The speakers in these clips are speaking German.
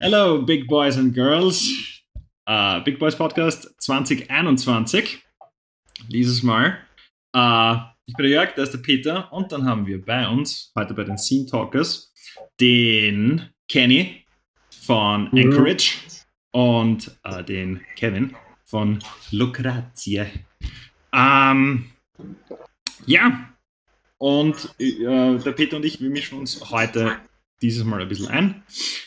Hello, Big Boys and Girls. Uh, Big Boys Podcast 2021. Dieses Mal. Uh, ich bin der Jörg, da ist der Peter und dann haben wir bei uns heute bei den Scene Talkers den Kenny von mhm. Anchorage mhm. und uh, den Kevin von Lucrazie. Um, ja, und äh, der Peter und ich, wir mischen uns heute dieses Mal ein bisschen ein,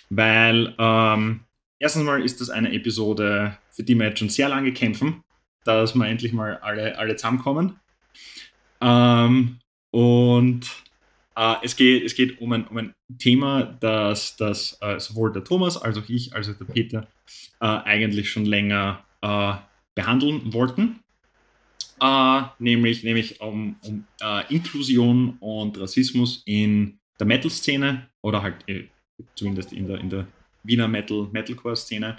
weil ähm, erstens mal ist das eine Episode, für die wir jetzt schon sehr lange kämpfen, dass wir endlich mal alle, alle zusammenkommen. Ähm, und äh, es, geht, es geht um ein, um ein Thema, das, das äh, sowohl der Thomas als auch ich, als auch der Peter äh, eigentlich schon länger äh, behandeln wollten. Äh, nämlich, nämlich um, um äh, Inklusion und Rassismus in der Metal-Szene oder halt äh, zumindest in der, in der Wiener Metal, Metalcore-Szene.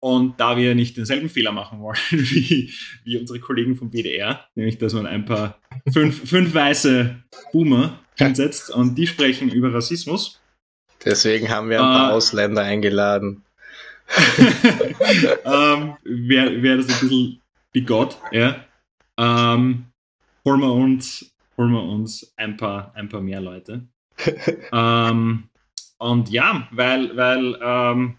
Und da wir nicht denselben Fehler machen wollen wie, wie unsere Kollegen vom BDR, nämlich dass man ein paar fünf, fünf weiße Boomer hinsetzt und die sprechen über Rassismus. Deswegen haben wir ein paar äh, Ausländer eingeladen. ähm, Wäre wär das ein bisschen bigott, ja. Ähm, holen, wir uns, holen wir uns ein paar, ein paar mehr Leute. ähm, und ja, weil, weil ähm,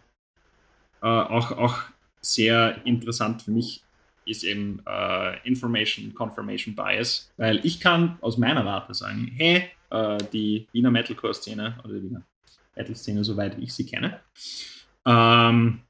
äh, auch, auch sehr interessant für mich ist eben äh, Information Confirmation Bias, weil ich kann aus meiner Warte sagen, hey, äh, die Wiener Metalcore-Szene oder die Wiener Metal-Szene, soweit ich sie kenne, ähm,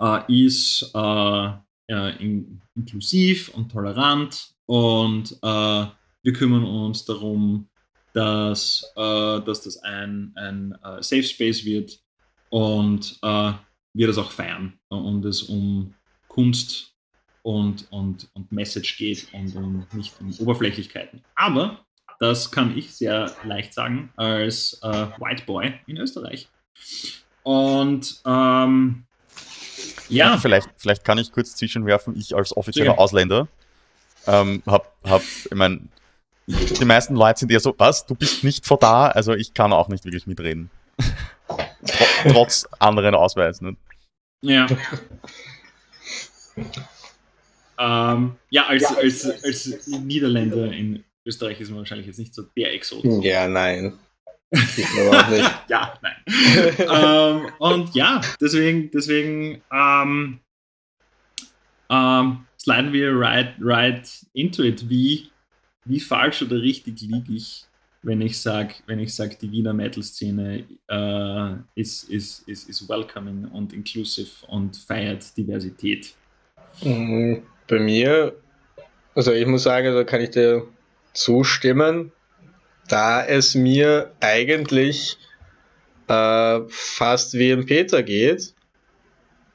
äh, ist äh, in, inklusiv und tolerant und äh, wir kümmern uns darum, dass, äh, dass das ein, ein uh, Safe Space wird und uh, wir das auch feiern und es um Kunst und, und, und Message geht und um, nicht um Oberflächlichkeiten. Aber das kann ich sehr leicht sagen als uh, White Boy in Österreich. Und ähm, ja. ja. vielleicht, vielleicht kann ich kurz zwischenwerfen, ich als offizieller. Ausländer ähm, habe, hab, ich meine, die meisten Leute sind eher so, was, du bist nicht vor da, also ich kann auch nicht wirklich mitreden. Trotz anderen Ausweisen. Ne? Ja. ähm, ja, als, als, als Niederländer in Österreich ist man wahrscheinlich jetzt nicht so der Exot. Ja, nein. ja, nein. ähm, und ja, deswegen, deswegen ähm, ähm, sliden wir right, right into it. Wie, wie falsch oder richtig liege ich, wenn ich sage, wenn ich sage, die Wiener Metal-Szene äh, ist, ist, ist, ist welcoming und inclusive und feiert Diversität? Mhm, bei mir, also ich muss sagen, da kann ich dir zustimmen, da es mir eigentlich äh, fast wie im Peter geht.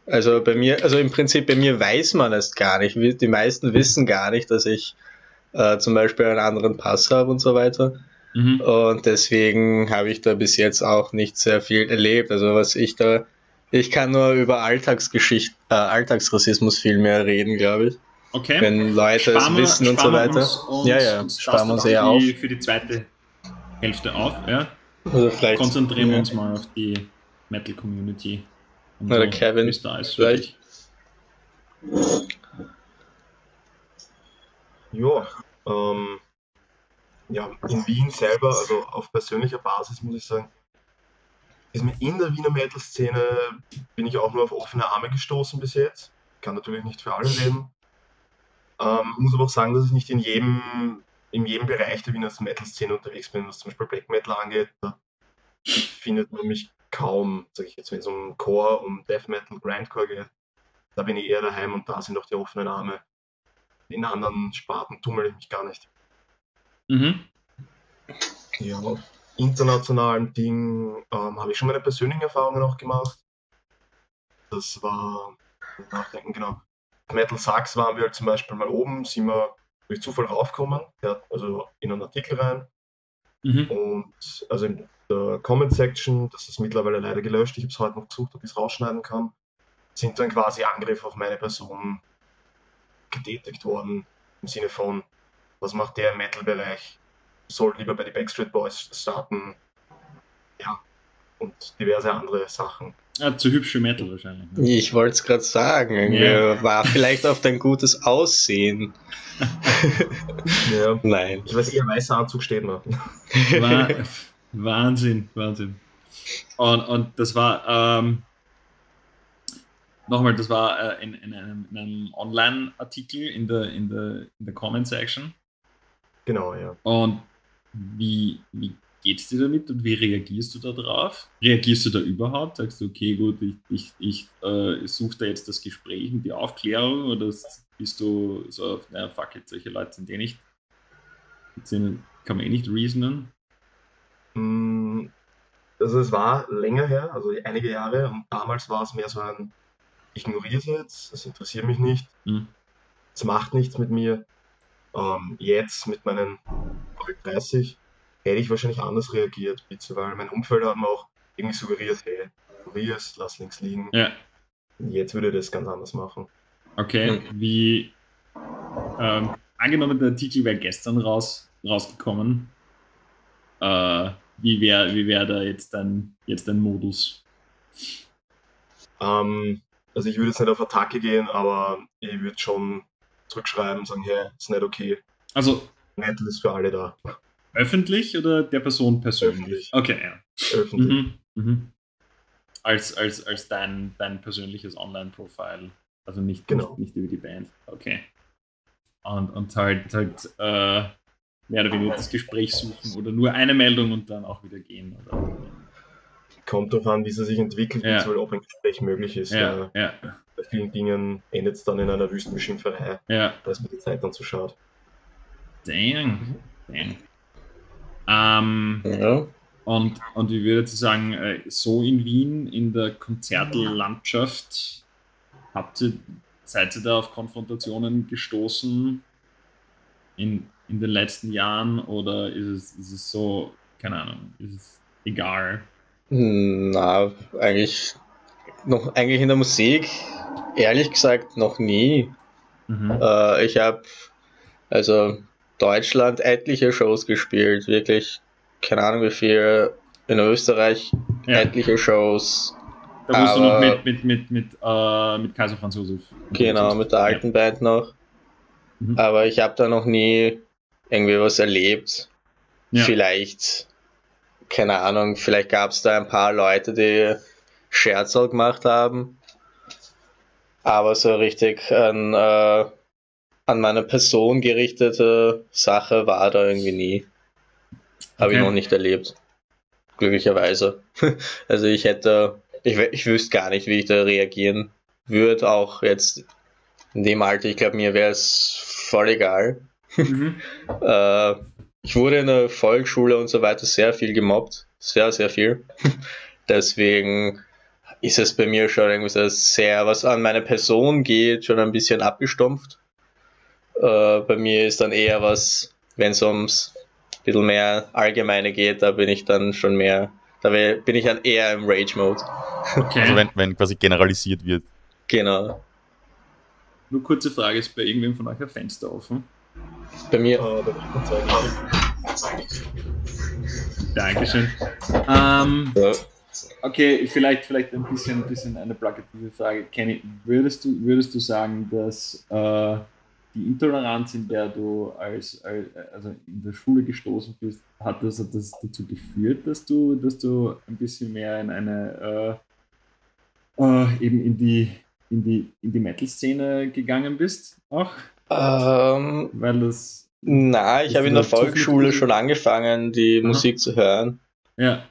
Also bei mir, also im Prinzip bei mir weiß man es gar nicht. Die meisten wissen gar nicht, dass ich äh, zum Beispiel einen anderen Pass habe und so weiter. Mhm. Und deswegen habe ich da bis jetzt auch nicht sehr viel erlebt. Also was ich da, ich kann nur über Alltagsgeschichte, äh, Alltagsrassismus viel mehr reden, glaube ich. Okay. Wenn Leute sparen es wissen und so weiter. Und ja, ja, sparen wir uns eher auf. Für die zweite Hälfte auf, ja. Also vielleicht, Konzentrieren wir ja. uns mal auf die Metal Community. Oder so, Kevin. Ist da ist vielleicht. Ja, ähm, ja, in Wien selber, also auf persönlicher Basis muss ich sagen, ist mir in der Wiener Metal-Szene bin ich auch nur auf offene Arme gestoßen bis jetzt. Kann natürlich nicht für alle leben. Ähm, muss aber auch sagen, dass ich nicht in jedem, in jedem Bereich der Wiener Metal-Szene unterwegs bin, was zum Beispiel Black Metal angeht. Da findet man mich kaum, sage ich jetzt, wenn es um Core, um Death Metal, Grindcore geht. Da bin ich eher daheim und da sind auch die offenen Arme. In anderen Sparten tummel ich mich gar nicht. Mhm. Ja, auf internationalen Dingen ähm, habe ich schon meine persönlichen Erfahrungen auch gemacht. Das war, nachdenken, genau. Metal Sucks waren wir halt zum Beispiel mal oben, sind wir durch Zufall raufgekommen, ja, also in einen Artikel rein. Mhm. Und also in der Comment Section, das ist mittlerweile leider gelöscht, ich habe es heute noch gesucht, ob ich es rausschneiden kann, sind dann quasi Angriffe auf meine Person getätigt worden, im Sinne von, was macht der im Metal-Bereich? Soll lieber bei den Backstreet Boys starten. Ja, und diverse andere Sachen. Ja, zu hübsche Metal wahrscheinlich. Ne? Ich wollte es gerade sagen. Yeah. War vielleicht auf dein gutes Aussehen. ja. Nein. Ich weiß eher, weißer Anzug steht noch. War, Wahnsinn, Wahnsinn. Und, und das war, ähm, nochmal, das war äh, in, in, einem, einem Online-Artikel in der, in der, in der Comment-Section. Genau, ja. Und wie, wie geht es dir damit und wie reagierst du da drauf? Reagierst du da überhaupt? Sagst du, okay, gut, ich, ich, ich äh, suche da jetzt das Gespräch und die Aufklärung oder bist du so, naja, fuck it, solche Leute sind eh nicht, sind, kann man eh nicht reasonen? Mm, also es war länger her, also einige Jahre und damals war es mehr so ein, ignoriere es jetzt, es interessiert mich nicht, mhm. es macht nichts mit mir. Ähm, jetzt mit meinen 30 hätte ich wahrscheinlich anders reagiert, weil mein Umfeld hat mir auch irgendwie suggeriert, hey, probier's, lass links liegen. Ja. Jetzt würde ich das ganz anders machen. Okay, hm. wie ähm, angenommen, der Artikel wäre gestern raus, rausgekommen, äh, wie wäre wie wär da jetzt dein, jetzt dein Modus? Ähm, also ich würde jetzt nicht auf Attacke gehen, aber ich würde schon zurückschreiben und sagen, hey, ist nicht okay. Also Metal ist für alle da. Öffentlich oder der Person persönlich? Öffentlich. Okay, ja. Öffentlich. Mhm, mhm. Als, als, als dein, dein persönliches Online-Profile. Also nicht, genau. nicht, nicht, über die Band. Okay. Und, und halt, halt äh, mehr oder weniger das Gespräch suchen oder nur eine Meldung und dann auch wieder gehen. Oder? Kommt darauf an, wie es sich entwickelt, ja. wie ob ein Gespräch möglich ist. Ja, ja. Bei vielen Dingen endet es dann in einer Wüstenbeschimpferei. Ja. Da ist mir die Zeit dann zu schade. Dang. Dang. Ähm, ja. und, und ich würde sagen, äh, so in Wien, in der Konzertlandschaft, habt ihr, seid ihr da auf Konfrontationen gestoßen in, in den letzten Jahren oder ist es, ist es so, keine Ahnung, ist es egal? Na, eigentlich noch eigentlich in der Musik, ehrlich gesagt, noch nie. Mhm. Äh, ich habe also Deutschland etliche Shows gespielt, wirklich, keine Ahnung wie viel, in Österreich ja. etliche Shows. Da musst du noch mit, mit, mit, mit, äh, mit Kaiser Franz Josef. Genau, mit der alten ja. Band noch. Mhm. Aber ich habe da noch nie irgendwie was erlebt. Ja. Vielleicht, keine Ahnung, vielleicht gab es da ein paar Leute, die Scherzel gemacht haben. Aber so richtig ein äh, an meine Person gerichtete Sache war da irgendwie nie. Habe okay. ich noch nicht erlebt. Glücklicherweise. also ich hätte, ich, ich wüsste gar nicht, wie ich da reagieren würde, auch jetzt in dem Alter. Ich glaube, mir wäre es voll egal. Mhm. äh, ich wurde in der Volksschule und so weiter sehr viel gemobbt. Sehr, sehr viel. Deswegen ist es bei mir schon irgendwie sehr, was an meine Person geht, schon ein bisschen abgestumpft. Äh, bei mir ist dann eher was, wenn es ums ein bisschen mehr Allgemeine geht, da bin ich dann schon mehr, da bin ich dann eher im Rage-Mode. Okay. Also wenn, wenn quasi generalisiert wird. Genau. Nur kurze Frage, ist bei irgendwem von euch ein Fenster offen? Bei mir. Dankeschön. Ähm, ja. Okay, vielleicht, vielleicht ein bisschen, ein bisschen eine plakative Frage. Kenny, würdest du, würdest du sagen, dass äh, die Intoleranz, in der du als, als, also in der Schule gestoßen bist, hat das, hat das dazu geführt, dass du, dass du ein bisschen mehr in eine äh, äh, eben in die in die in die Metal-Szene gegangen bist auch? Ähm, Weil das. Na, ich habe in der Volksschule schon angefangen, die Aha. Musik zu hören. Ja.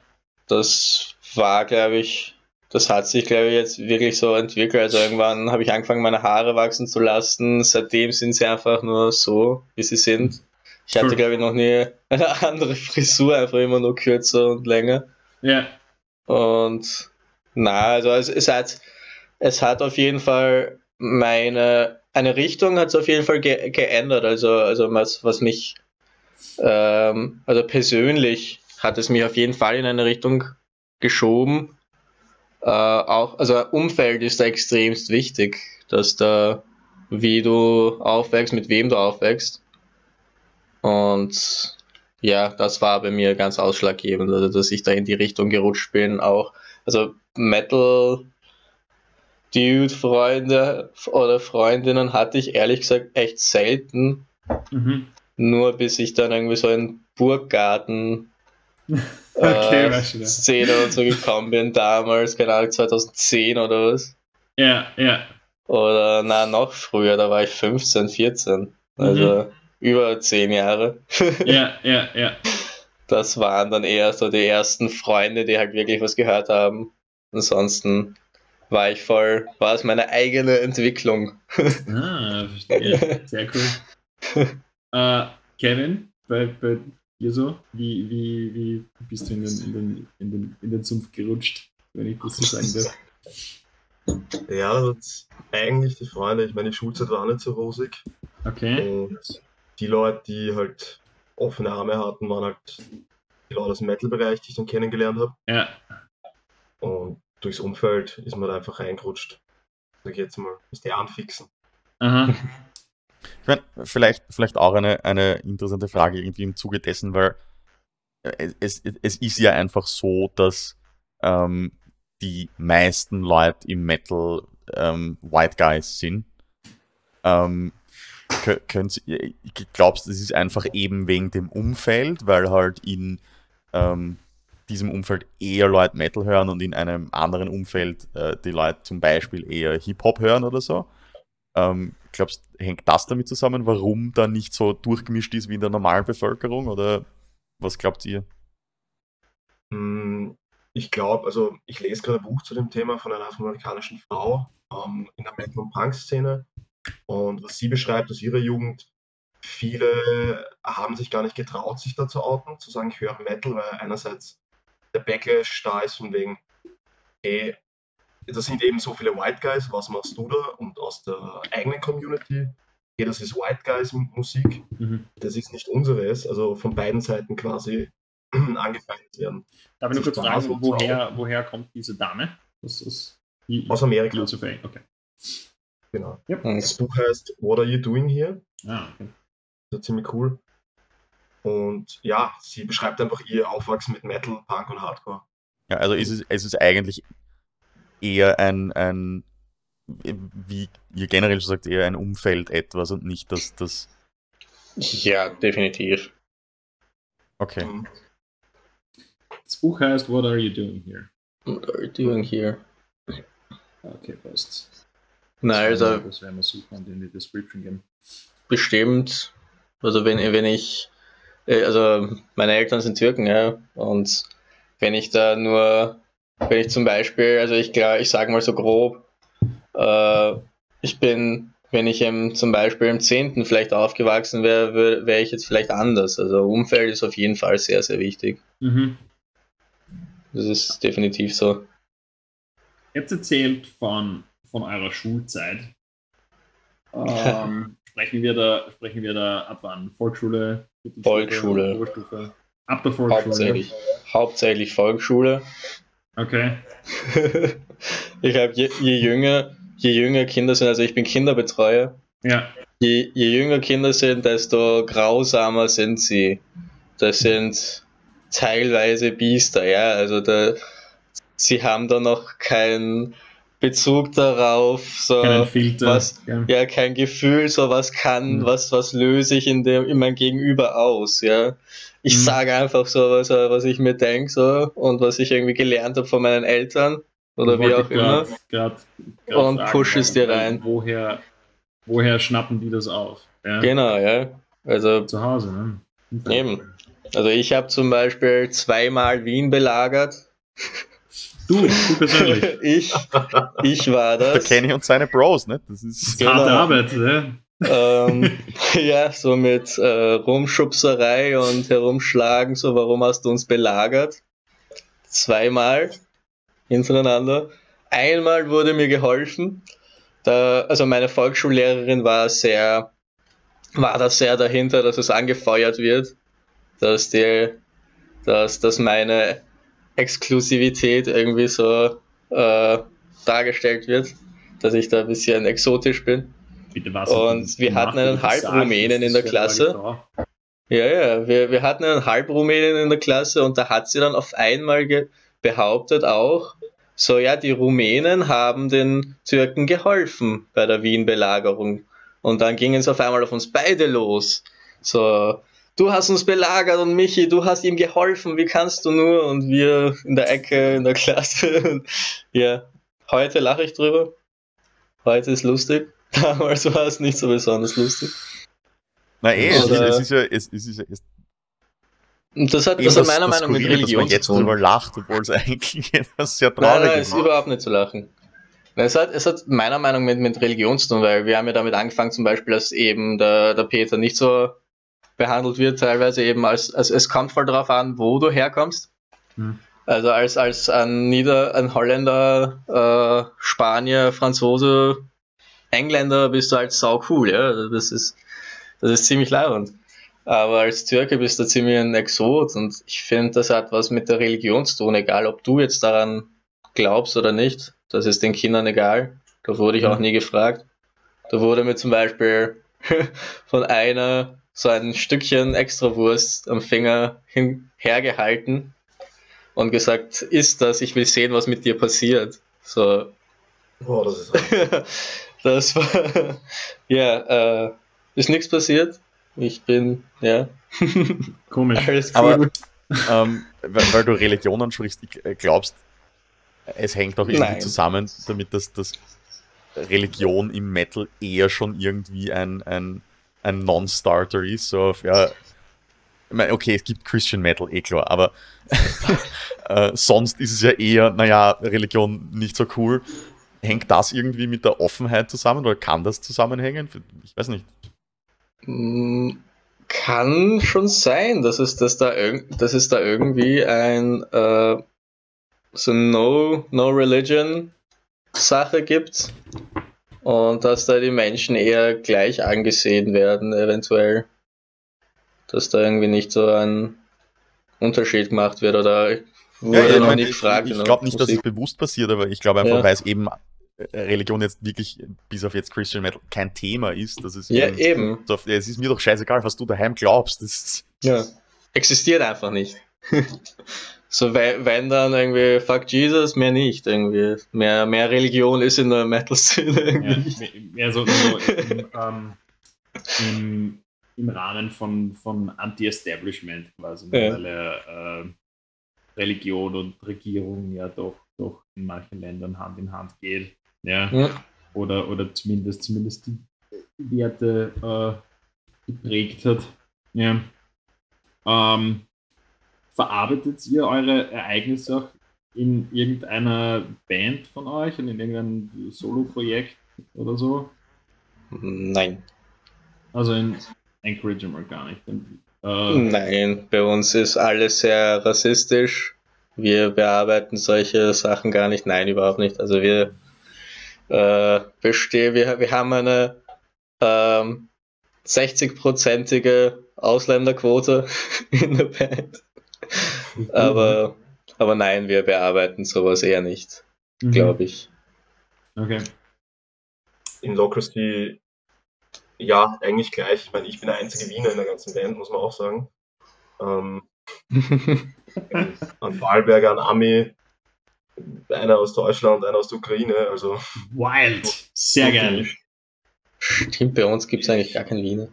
Das war, glaube ich, das hat sich, glaube ich, jetzt wirklich so entwickelt. Also irgendwann habe ich angefangen, meine Haare wachsen zu lassen. Seitdem sind sie einfach nur so, wie sie sind. Ich hatte, glaube ich, noch nie eine andere Frisur, einfach immer nur kürzer und länger. Ja. Und na, also es, es hat, es hat auf jeden Fall meine, eine Richtung hat es auf jeden Fall ge geändert. Also, also was, was mich, ähm, also persönlich hat es mich auf jeden Fall in eine Richtung geschoben äh, auch, also Umfeld ist da extremst wichtig, dass da, wie du aufwächst, mit wem du aufwächst. Und ja, das war bei mir ganz ausschlaggebend, also dass ich da in die Richtung gerutscht bin. Auch, also Metal Dude-Freunde oder Freundinnen hatte ich ehrlich gesagt echt selten. Mhm. Nur bis ich dann irgendwie so in Burggarten okay, äh, Szene und so gekommen bin, damals, keine Ahnung, 2010 oder was. Ja, ja. Oder na, noch früher, da war ich 15, 14. Also mhm. über 10 Jahre. ja, ja, ja. Das waren dann eher so die ersten Freunde, die halt wirklich was gehört haben. Ansonsten war ich voll, war es meine eigene Entwicklung. ah, verstehe. Sehr cool. Uh, Kevin, bei, bei dir so? Wie, wie, wie bist du in den, in, den, in, den, in den Sumpf gerutscht, wenn ich das so sagen darf? Ja, das eigentlich die Freunde. Ich meine, die Schulzeit war nicht so rosig. Okay. Und die Leute, die halt offene Arme hatten, waren halt die Leute aus dem Metal-Bereich, die ich dann kennengelernt habe. Ja. Und durchs Umfeld ist man da einfach reingerutscht. Sag ich jetzt mal, ist der anfixen. Aha. Ich meine, vielleicht, vielleicht auch eine, eine interessante Frage irgendwie im Zuge dessen, weil es, es, es ist ja einfach so, dass ähm, die meisten Leute im Metal ähm, White Guys sind. Ähm, könnt, glaubst du, das ist einfach eben wegen dem Umfeld, weil halt in ähm, diesem Umfeld eher Leute Metal hören und in einem anderen Umfeld äh, die Leute zum Beispiel eher Hip-Hop hören oder so? Ähm, glaubst hängt das damit zusammen, warum da nicht so durchgemischt ist wie in der normalen Bevölkerung? Oder was glaubt ihr? Hm, ich glaube, also ich lese gerade ein Buch zu dem Thema von einer afroamerikanischen Frau ähm, in der Metal- und Punk-Szene. Und was sie beschreibt aus ihrer Jugend, viele haben sich gar nicht getraut, sich da zu outen, zu sagen, ich höre Metal, weil einerseits der Backlash da ist von wegen, hey, das sind eben so viele White Guys, was machst du da? Und aus der eigenen Community, hey, das ist White Guys Musik, mhm. das ist nicht unseres, also von beiden Seiten quasi angefeindet werden. Darf ich nur kurz fragen, woher, woher kommt diese Dame? Das ist die, Aus Amerika. Okay. Genau. Yep. Das Buch heißt What Are You Doing Here? Ah, okay. Das ist ziemlich cool. Und ja, sie beschreibt einfach ihr Aufwachsen mit Metal, Punk und Hardcore. Ja, also ist es, es ist eigentlich eher ein, ein, wie ihr generell schon sagt, eher ein Umfeld etwas und nicht das, das. Ja, definitiv. Okay. Mhm. Das Buch heißt What Are You Doing Here? What are you doing here? Okay, passt. Nein, also. Das werden wir suchen und in die Description geben. Bestimmt. Also wenn, wenn ich also meine Eltern sind Türken, ja, und wenn ich da nur, wenn ich zum Beispiel, also ich ich sage mal so grob, äh, ich bin, wenn ich im, zum Beispiel im 10. vielleicht aufgewachsen wäre, wäre wär ich jetzt vielleicht anders. Also Umfeld ist auf jeden Fall sehr, sehr wichtig. Mhm. Das ist definitiv so. Ihr habt erzählt von, von eurer Schulzeit. Ähm, sprechen, wir da, sprechen wir da ab wann? Volksschule, Volksschule. Vorstufe. Ab der Volksschule. Hauptsächlich, hauptsächlich Volksschule. Okay. ich habe je, je, jünger, je jünger Kinder sind, also ich bin Kinderbetreuer. Ja. Je, je jünger Kinder sind, desto grausamer sind sie. Das sind teilweise Biester, ja. Also da, sie haben da noch kein Bezug darauf, so was, ja. ja. kein Gefühl, so was kann, mhm. was, was löse ich in dem, in mein Gegenüber aus, ja. Ich mhm. sage einfach so, was, was ich mir denke, so, und was ich irgendwie gelernt habe von meinen Eltern, oder wie auch immer. Grad, grad und push es dir rein. Woher, woher schnappen die das auf? Ja? Genau, ja. Also. Zu Hause, ne? Eben. Also ich habe zum Beispiel zweimal Wien belagert. Du, du persönlich. ich, ich war das. Da kenne ich und seine Bros, ne? Das ist genau. harte Arbeit, ne? ähm, ja, so mit äh, Rumschubserei und Herumschlagen, so warum hast du uns belagert? Zweimal hintereinander. Einmal wurde mir geholfen. Da, also meine Volksschullehrerin war sehr, war da sehr dahinter, dass es angefeuert wird, dass die, dass, dass meine Exklusivität irgendwie so äh, dargestellt wird, dass ich da ein bisschen exotisch bin. Bitte was? Und wir hatten einen Halbrumänen in der Klasse. Ja, ja, wir, wir hatten einen Halbrumänen in der Klasse und da hat sie dann auf einmal behauptet auch, so ja, die Rumänen haben den Türken geholfen bei der Wien-Belagerung. Und dann ging es auf einmal auf uns beide los. So, du hast uns belagert und Michi, du hast ihm geholfen, wie kannst du nur? Und wir in der Ecke, in der Klasse. ja, heute lache ich drüber. Heute ist lustig. Damals war es nicht so besonders lustig. Na eh, es, es, ist ja, es, es ist ja, es, das hat, das hat meiner Meinung nach mit Religion dass man jetzt drüber lacht, obwohl es eigentlich etwas sehr traurig nein, nein, ist. überhaupt nicht zu lachen. Es hat, es hat meiner Meinung nach mit, mit Religion zu tun, weil wir haben ja damit angefangen, zum Beispiel, dass eben der, der Peter nicht so behandelt wird, teilweise eben als, also es kommt voll darauf an, wo du herkommst. Hm. Also als, als ein Nieder-, ein Holländer, äh, Spanier, Franzose, Engländer bist du halt sau cool, ja. Das ist, das ist ziemlich leibend. Aber als Türke bist du ziemlich ein Exot und ich finde, das hat was mit der Religion zu tun, egal ob du jetzt daran glaubst oder nicht. Das ist den Kindern egal. Da wurde ich auch nie gefragt. Da wurde mir zum Beispiel von einer so ein Stückchen Extrawurst am Finger hergehalten und gesagt, isst das, ich will sehen, was mit dir passiert. So. Boah, das ist Das war, ja, äh, ist nichts passiert. Ich bin, ja. Komisch. Alles cool. Aber, ähm, weil, weil, du Religion ansprichst, äh, glaubst, es hängt auch irgendwie Nein. zusammen damit, dass, dass Religion im Metal eher schon irgendwie ein, ein, ein Non-Starter ist. So auf, ja, ich meine, okay, es gibt Christian Metal, eh klar, aber äh, sonst ist es ja eher, naja, Religion nicht so cool. Hängt das irgendwie mit der Offenheit zusammen oder kann das zusammenhängen? Ich weiß nicht. Mm, kann schon sein, dass es, dass da, dass es da irgendwie ein äh, so No, no Religion Sache gibt und dass da die Menschen eher gleich angesehen werden, eventuell. Dass da irgendwie nicht so ein Unterschied gemacht wird oder wurde ja, ja, noch nicht gefragt. Ich, ich glaube nicht, dass es bewusst passiert, aber ich glaube einfach, ja. weil es eben Religion jetzt wirklich, bis auf jetzt Christian Metal, kein Thema ist. Das ist ja, eben. So, es ist mir doch scheißegal, was du daheim glaubst. Das ja, existiert einfach nicht. so, wenn dann irgendwie Fuck Jesus, mehr nicht. Irgendwie. Mehr, mehr Religion ist in der Metal-Szene. Ja, mehr so, so im, ähm, im, im, Rahmen von, von Anti-Establishment quasi, ja. weil äh, Religion und Regierung ja doch, doch in manchen Ländern Hand in Hand geht. Ja. ja. Oder, oder zumindest, zumindest die Werte äh, geprägt hat. Ja. Ähm, verarbeitet ihr eure Ereignisse auch in irgendeiner Band von euch und in irgendeinem Solo-Projekt oder so? Nein. Also in Anchorage immer gar nicht. Äh, Nein, bei uns ist alles sehr rassistisch. Wir bearbeiten solche Sachen gar nicht. Nein, überhaupt nicht. Also wir äh, bestehe, wir, wir haben eine ähm, 60-prozentige Ausländerquote in der Band. Aber, aber nein, wir bearbeiten sowas eher nicht, mhm. glaube ich. Okay. In Locusty, ja, eigentlich gleich. Ich meine, ich bin der einzige Wiener in der ganzen Band, muss man auch sagen. Ähm, an Wahlberger, an Ami, einer aus Deutschland, einer aus der Ukraine, also. Wild! Sehr geil. Stimmt, bei uns gibt es eigentlich gar keinen Wiener.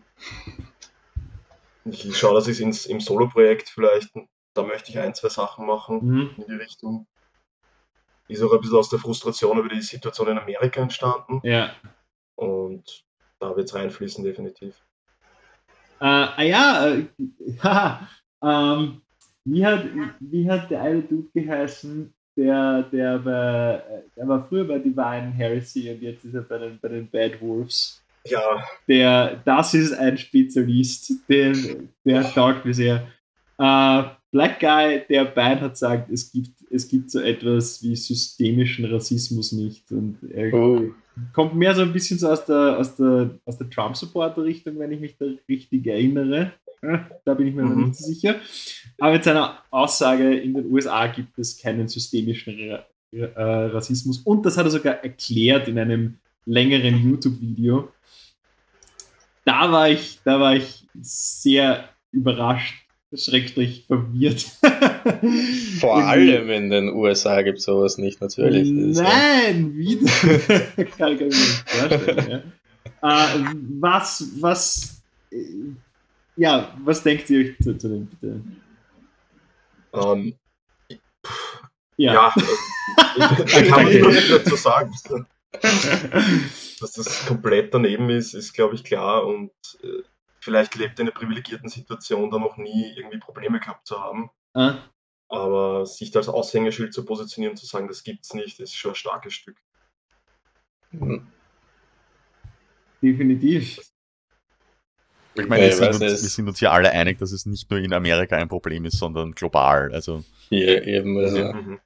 Ich schaue, dass ich es im Solo-Projekt vielleicht, da möchte ich ein, zwei Sachen machen mhm. in die Richtung. Ist auch ein bisschen aus der Frustration über die Situation in Amerika entstanden. Ja. Und da wird es reinfließen, definitiv. Äh, ah ja, äh, haha, ähm, wie, hat, wie hat der eine Dude geheißen, der, der, war, der war früher bei Divine Heresy und jetzt ist er bei den, bei den Bad Wolves. Ja. Der, das ist ein Spezialist, den, der taugt mir sehr. Äh, Black Guy, der Band hat gesagt, es gibt, es gibt so etwas wie systemischen Rassismus nicht. Und er oh. kommt mehr so ein bisschen so aus der, aus der, aus der Trump-Supporter-Richtung, wenn ich mich da richtig erinnere. Da bin ich mir mhm. noch nicht so sicher. Aber mit seiner Aussage, in den USA gibt es keinen systemischen äh, Rassismus. Und das hat er sogar erklärt in einem längeren YouTube-Video. Da war ich, da war ich sehr überrascht, schrecklich verwirrt. Vor allem in den USA gibt es sowas nicht, natürlich. Nein, wieder. Kann ich mir nicht vorstellen. Ja. Äh, was, was, äh, ja, was denkt ihr euch zu, zu dem, bitte? Um, ähm, ja, ja da kann man nicht dazu sagen. Dass das komplett daneben ist, ist glaube ich klar und äh, vielleicht lebt in einer privilegierten Situation, da noch nie irgendwie Probleme gehabt zu haben. Ah. Aber sich da als Aushängeschild zu positionieren, zu sagen, das gibt's nicht, ist schon ein starkes Stück. Mhm. Definitiv. Ich meine, wir, sind uns, wir sind uns hier alle einig, dass es nicht nur in Amerika ein Problem ist, sondern global. Also. Ja, eben. Also, mhm.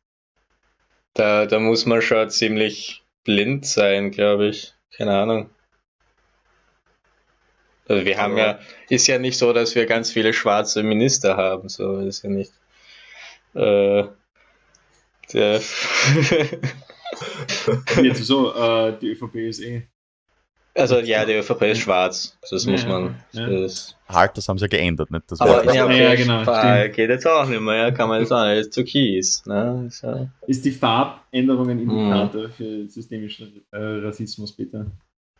da, da muss man schon ziemlich blind sein, glaube ich. Keine Ahnung. Also wir haben ja, ist ja nicht so, dass wir ganz viele schwarze Minister haben, so ist ja nicht. Äh, der Jetzt so, äh, die ÖVP ist eh. Also ja, die ÖVP ist schwarz. Das muss man. Ja. Das halt, das haben sie ja geändert, nicht? Das Aber ja, okay, ja, genau. Stimmt. Geht jetzt auch nicht mehr, ja, kann man jetzt auch nicht. Ist türkis. Ne? Ist, ja. ist die Farbänderung ein Indikator mm. für systemischen äh, Rassismus, bitte?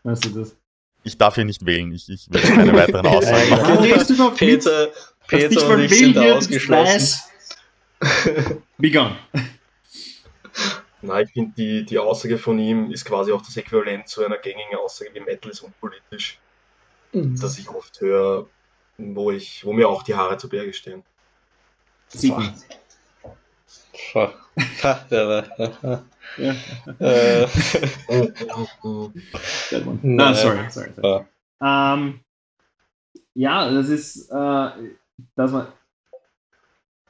Weißt du das? Ich darf hier nicht wählen, ich, ich will keine weiteren Aussagen machen. Ja, Peter, Peter und ich sind ausgeschlossen. Begun. Nein, ich finde, die, die Aussage von ihm ist quasi auch das Äquivalent zu einer gängigen Aussage wie Metal ist unpolitisch. Mhm. Dass ich oft höre, wo, ich, wo mir auch die Haare zu Berge stehen. Sieht man. ja. äh. ah, sorry, sorry. sorry. Ähm, ja, das ist, äh, dass man,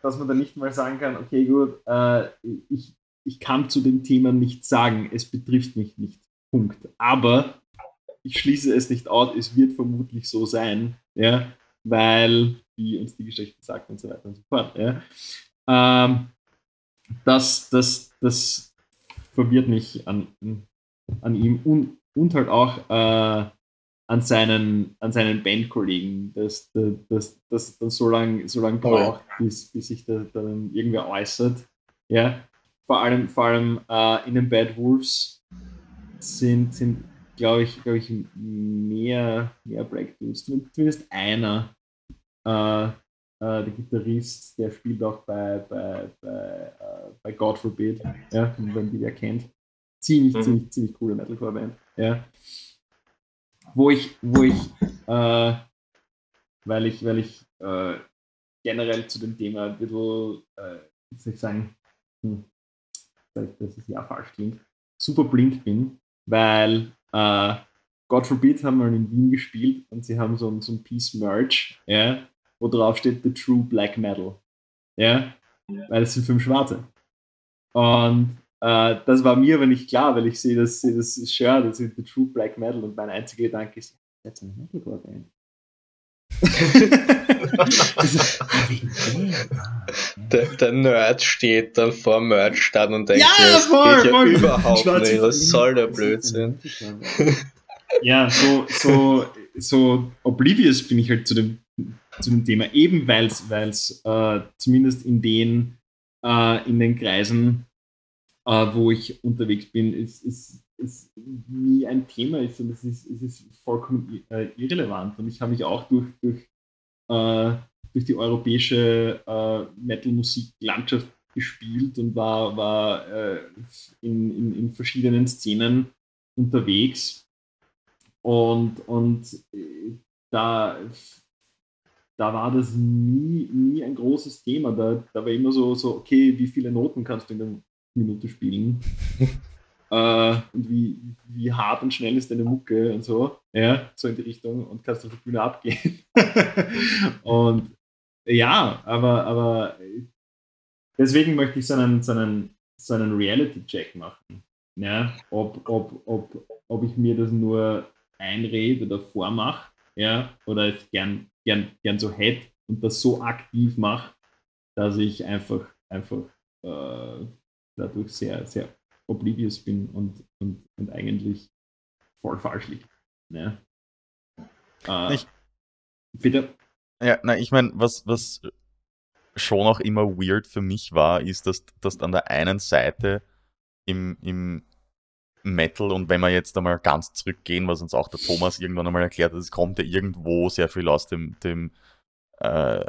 dass man da nicht mal sagen kann, okay, gut, äh, ich, ich kann zu dem Thema nichts sagen, es betrifft mich nicht. Punkt. Aber ich schließe es nicht aus, es wird vermutlich so sein, ja, weil, wie uns die Geschichte sagt und so weiter und so fort, ja. Ähm, das, das, das verwirrt mich an, an ihm und, und halt auch äh, an seinen, an seinen Bandkollegen, dass das, das dann so lange so lang braucht, bis, bis sich da dann irgendwer äußert. Ja, vor allem, vor allem äh, in den Bad Wolves sind, sind glaube ich, glaub ich, mehr, mehr Breakthroughs. Zumindest einer, äh, der Gitarrist, der spielt auch bei, bei, bei, äh, bei God Forbid, ja, wenn die wer kennt. Ziemlich, mhm. ziemlich, ziemlich coole Metalcore-Band. Ja. Wo ich, wo ich, äh, weil ich, weil ich äh, generell zu dem Thema ein bisschen, wie soll ich sagen, hm, dass es ja falsch klingt, super blind bin, weil äh, God Forbid haben wir in Wien gespielt und sie haben so ein, so ein Piece Merch, ja, wo drauf steht The True Black Metal. Ja, ja. weil es sind fünf Schwarze. Und äh, das war mir aber nicht klar, weil ich sehe das, seh das Shirt, das ist The True Black Metal und mein einziger Gedanke ist, jetzt eine Metalcore-Band. der, der, Nerd steht dann vor Merch-Stand und denkt, ja, das voll, geht ja überhaupt nicht. Was soll der Blödsinn? ja, so, so, so oblivious bin ich halt zu dem, zu dem Thema, eben weil es äh, zumindest in den, äh, in den Kreisen, äh, wo ich unterwegs bin, ist, ist es nie ein Thema ist und es ist, es ist vollkommen äh, irrelevant. Und ich habe mich auch durch, durch, äh, durch die europäische äh, Metal-Musik-Landschaft gespielt und war, war in, in, in, verschiedenen Szenen unterwegs. Und, und da, da war das nie, nie ein großes Thema. Da, da war immer so, so, okay, wie viele Noten kannst du in der Minute spielen? äh, und wie, wie hart und schnell ist deine Mucke und so, ja, so in die Richtung und kannst auf die Bühne abgehen. und ja, aber, aber deswegen möchte ich so einen, so einen, so einen Reality-Check machen. Ja, ob, ob, ob, ob ich mir das nur einrede oder vormache, ja, oder es gern, gern, gern so hätte und das so aktiv mache, dass ich einfach, einfach äh, dadurch sehr, sehr oblivious bin und, und, und eigentlich voll falsch liege. Ne? Äh, ich, bitte? Ja, na, ich meine, was, was schon auch immer weird für mich war, ist, dass, dass an der einen Seite im, im Metal und wenn wir jetzt einmal ganz zurückgehen, was uns auch der Thomas irgendwann einmal erklärt hat, es kommt ja irgendwo sehr viel aus dem, dem äh,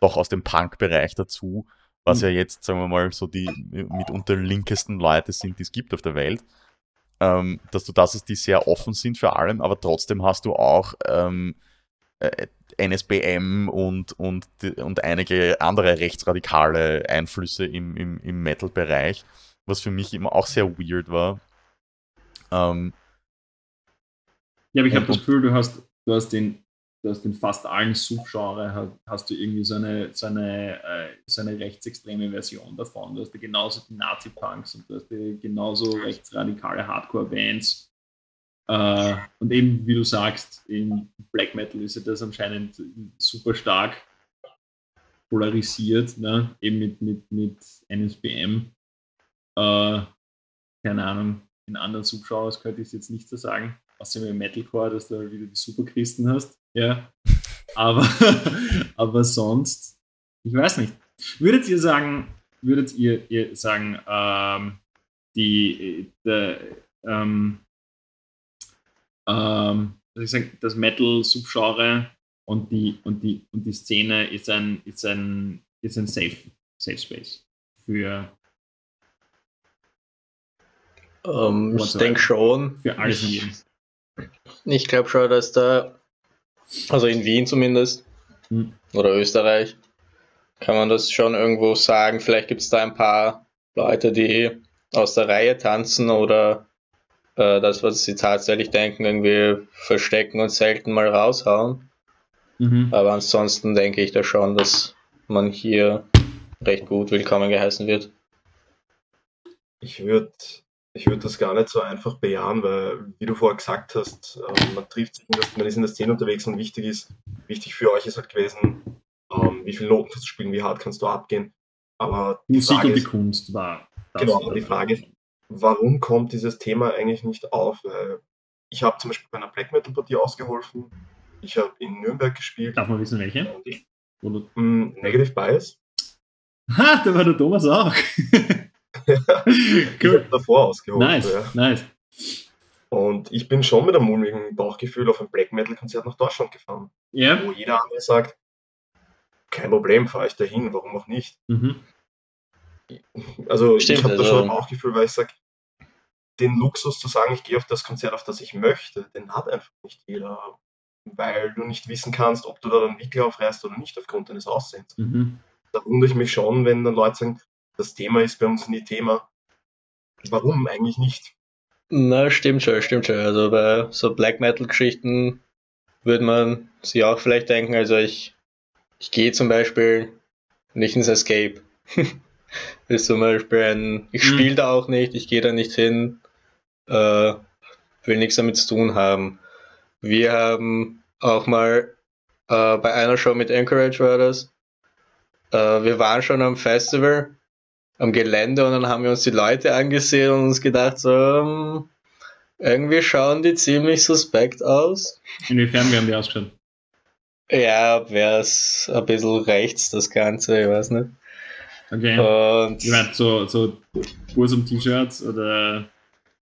doch aus dem Punk-Bereich dazu, was mhm. ja jetzt, sagen wir mal, so die mitunter linkesten Leute sind, die es gibt auf der Welt. Ähm, dass du das ist, die sehr offen sind für allem, aber trotzdem hast du auch ähm, äh, NSBM und, und, und einige andere rechtsradikale Einflüsse im, im, im Metal-Bereich, was für mich immer auch sehr weird war. Ähm, ja, aber ich habe das Gefühl, du hast, du hast den du hast in fast allen Subgenres hast du irgendwie so eine, so eine, äh, so eine rechtsextreme Version davon. Du hast ja genauso die Nazi-Punks und du hast ja genauso rechtsradikale Hardcore-Bands. Äh, und eben, wie du sagst, in Black Metal ist ja das anscheinend super stark polarisiert, ne? eben mit, mit, mit NSBM. Äh, keine Ahnung, in anderen Subgenres könnte ich es jetzt nicht so sagen außer im Metalcore, dass du halt wieder die Superchristen hast. Ja. Aber, aber sonst, ich weiß nicht. Würdet ihr sagen, würdet ihr, ihr sagen, ähm, die, der, ähm, ähm, ich sagen, das Metal-Subgenre und die, und, die, und die Szene ist ein, ist ein, ist ein Safe, Safe Space für. Um, ähm, ich denke schon. Für alles jeden. Ich glaube schon, dass da, also in Wien zumindest, hm. oder Österreich, kann man das schon irgendwo sagen. Vielleicht gibt es da ein paar Leute, die aus der Reihe tanzen oder äh, das, was sie tatsächlich denken, irgendwie verstecken und selten mal raushauen. Mhm. Aber ansonsten denke ich da schon, dass man hier recht gut willkommen geheißen wird. Ich würde ich würde das gar nicht so einfach bejahen, weil, wie du vorher gesagt hast, ähm, man trifft sich, das, man ist in der Szene unterwegs und wichtig ist, wichtig für euch ist halt gewesen, ähm, wie viele Noten kannst du spielen, wie hart kannst du abgehen. Aber die Musik Frage und die ist, Kunst war. Genau, aber die Frage ist, warum kommt dieses Thema eigentlich nicht auf? Weil ich habe zum Beispiel bei einer Black Metal Partie ausgeholfen. Ich habe in Nürnberg gespielt. Darf man wissen, welche? Mh, mm, Negative Bias. Ha, da war der Thomas auch. cool. davor ausgeholt. Nice, ja. nice. Und ich bin schon mit einem mulmigen Bauchgefühl auf ein Black Metal Konzert nach Deutschland gefahren. Yeah. Wo jeder andere sagt, kein Problem, fahre ich dahin, warum auch nicht. Mhm. Also Stimmt, ich habe also. da schon ein Bauchgefühl, weil ich sage, den Luxus zu sagen, ich gehe auf das Konzert, auf das ich möchte, den hat einfach nicht jeder. Weil du nicht wissen kannst, ob du da dann wirklich aufreißt oder nicht aufgrund deines Aussehens. Mhm. Da wundere ich mich schon, wenn dann Leute sagen, das Thema ist bei uns nie Thema. Warum eigentlich nicht? Na, stimmt schon, stimmt schon. Also bei so Black Metal-Geschichten würde man sich auch vielleicht denken, also ich, ich gehe zum Beispiel nicht ins Escape. ist zum Beispiel ein, ich mhm. spiele da auch nicht, ich gehe da nicht hin, äh, will nichts damit zu tun haben. Wir haben auch mal äh, bei einer Show mit Anchorage war das, äh, wir waren schon am Festival am Gelände und dann haben wir uns die Leute angesehen und uns gedacht, so, ähm, irgendwie schauen die ziemlich suspekt aus. Inwiefern werden die ausgeschaut? Ja, wäre es ein bisschen rechts, das Ganze, ich weiß nicht. Okay. Und ich meine, so, so Bursum-T-Shirts oder.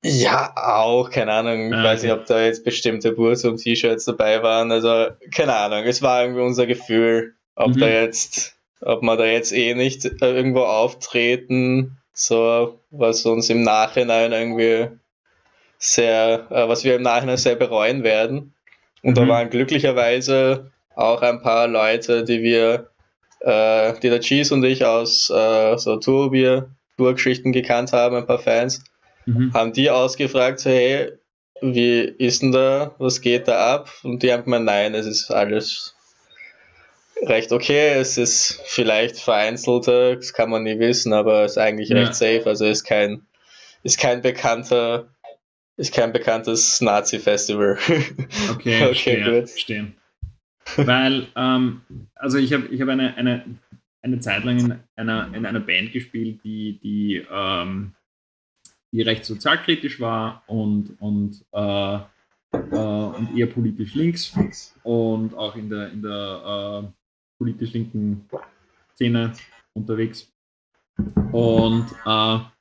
Ja, auch, keine Ahnung. Ich ah, weiß okay. nicht, ob da jetzt bestimmte Bursum-T-Shirts dabei waren. Also, keine Ahnung. Es war irgendwie unser Gefühl, ob mhm. da jetzt ob wir da jetzt eh nicht äh, irgendwo auftreten, so was uns im Nachhinein irgendwie sehr, äh, was wir im Nachhinein sehr bereuen werden. Und mhm. da waren glücklicherweise auch ein paar Leute, die wir, äh, die der Cheese und ich aus äh, so Tourbier, Tourgeschichten gekannt haben, ein paar Fans, mhm. haben die ausgefragt, so, hey, wie ist denn da, was geht da ab? Und die haben gemeint, nein, es ist alles recht okay. Es ist vielleicht vereinzelter, das kann man nie wissen, aber es ist eigentlich ja. recht safe. Also ist kein, ist kein bekannter, ist kein bekanntes Nazi-Festival. Okay, okay, gut. Verstehen. Weil, ähm, also ich habe ich hab eine, eine, eine Zeit lang in einer, in einer Band gespielt, die, die, ähm, die recht sozialkritisch war und, und, äh, äh, und eher politisch links und auch in der, in der äh, politisch linken Szene unterwegs. Und äh, da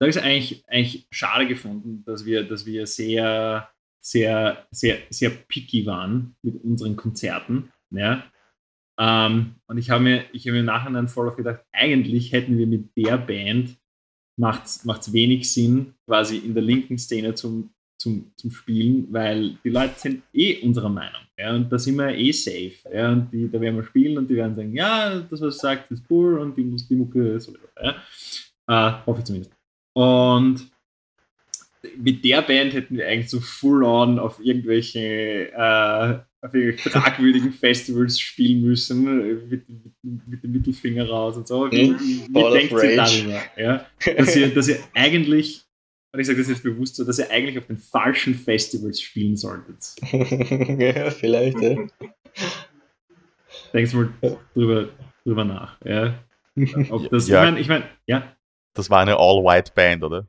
habe ich es eigentlich, eigentlich schade gefunden, dass wir, dass wir sehr, sehr, sehr, sehr picky waren mit unseren Konzerten. Ja? Ähm, und ich habe mir, ich hab mir im Nachhinein voll gedacht, eigentlich hätten wir mit der Band macht es wenig Sinn, quasi in der linken Szene zum, zum, zum Spielen, weil die Leute sind eh unserer Meinung. Ja, und da sind wir eh safe. Ja, und die, da werden wir spielen und die werden sagen, ja, das, was sagt, ist cool und die, die Mucke ist sowieso. Ja. Äh, hoffe ich zumindest. Und mit der Band hätten wir eigentlich so full on auf irgendwelche äh, auf fragwürdigen Festivals spielen müssen, mit, mit, mit, dem Mittelfinger raus und so. Wie, wie denkt ihr darüber? Ja? Dass, ihr, dass ihr eigentlich, und ich sage das jetzt bewusst so, dass ihr eigentlich auf den falschen Festivals spielen solltet. ja, vielleicht, ja. Denkst mal drüber, drüber nach. Ja? Ob das, ja. Ich meine, ich mein, ja. Das war eine All-White-Band, oder?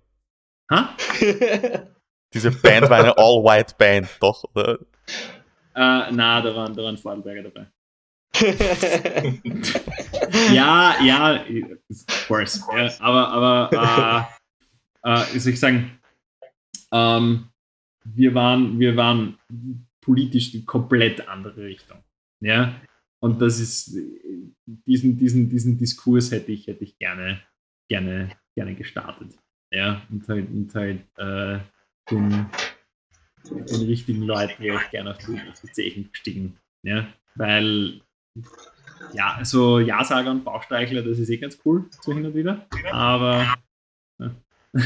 Ha? Diese Band war eine All-White-Band, doch, oder? Äh, na, da waren, da waren Vorarlberger dabei. ja, ja, of course. Ja, aber, aber äh, soll ich sagen, ähm, wir, waren, wir waren politisch die komplett andere Richtung. Ja? Und das ist, diesen, diesen, diesen Diskurs hätte ich, hätte ich gerne, gerne, gerne gestartet. Ja, und halt, und halt äh, den, den richtigen Leuten wäre ich gerne auf die, auf gestiegen. Ja? Weil, ja, also Ja-Sager und Bauchsteichler, das ist eh ganz cool, so hin und wieder. Aber. Ja.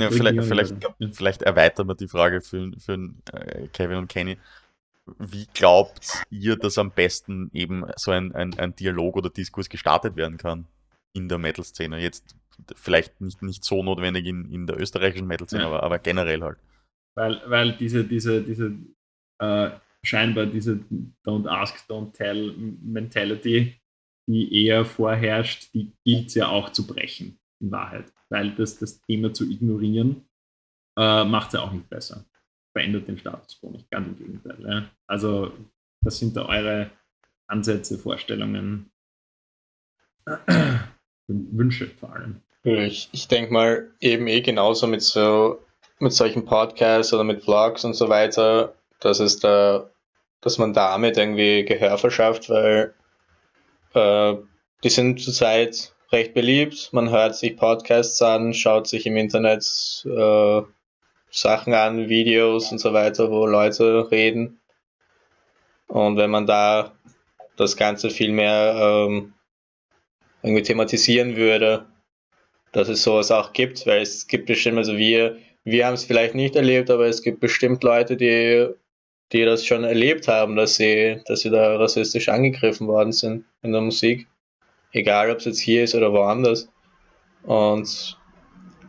Ja, vielleicht, vielleicht, vielleicht, erweitern wir die Frage für, für äh, Kevin und Kenny. Wie glaubt ihr, dass am besten eben so ein, ein, ein Dialog oder Diskurs gestartet werden kann in der Metal-Szene? Jetzt vielleicht nicht, nicht so notwendig in, in der österreichischen Metal-Szene, ja. aber, aber generell halt. Weil, weil diese, diese, diese äh, scheinbar diese Don't Ask, Don't Tell Mentality, die eher vorherrscht, die gilt es ja auch zu brechen, in Wahrheit. Weil das, das Thema zu ignorieren, äh, macht es ja auch nicht besser. Verändert den Status quo nicht, ganz im Gegenteil. Ja? Also, das sind da eure Ansätze, Vorstellungen, Wünsche vor allem. Ich, ich denke mal, eben eh genauso mit so mit solchen Podcasts oder mit Vlogs und so weiter, dass es da, dass man damit irgendwie Gehör verschafft, weil äh, die sind zurzeit recht beliebt. Man hört sich Podcasts an, schaut sich im Internet äh, Sachen an, Videos und so weiter, wo Leute reden. Und wenn man da das Ganze viel mehr ähm, irgendwie thematisieren würde, dass es sowas auch gibt, weil es gibt bestimmt, also wir wir haben es vielleicht nicht erlebt, aber es gibt bestimmt Leute, die, die das schon erlebt haben, dass sie, dass sie da rassistisch angegriffen worden sind in der Musik. Egal, ob es jetzt hier ist oder woanders. Und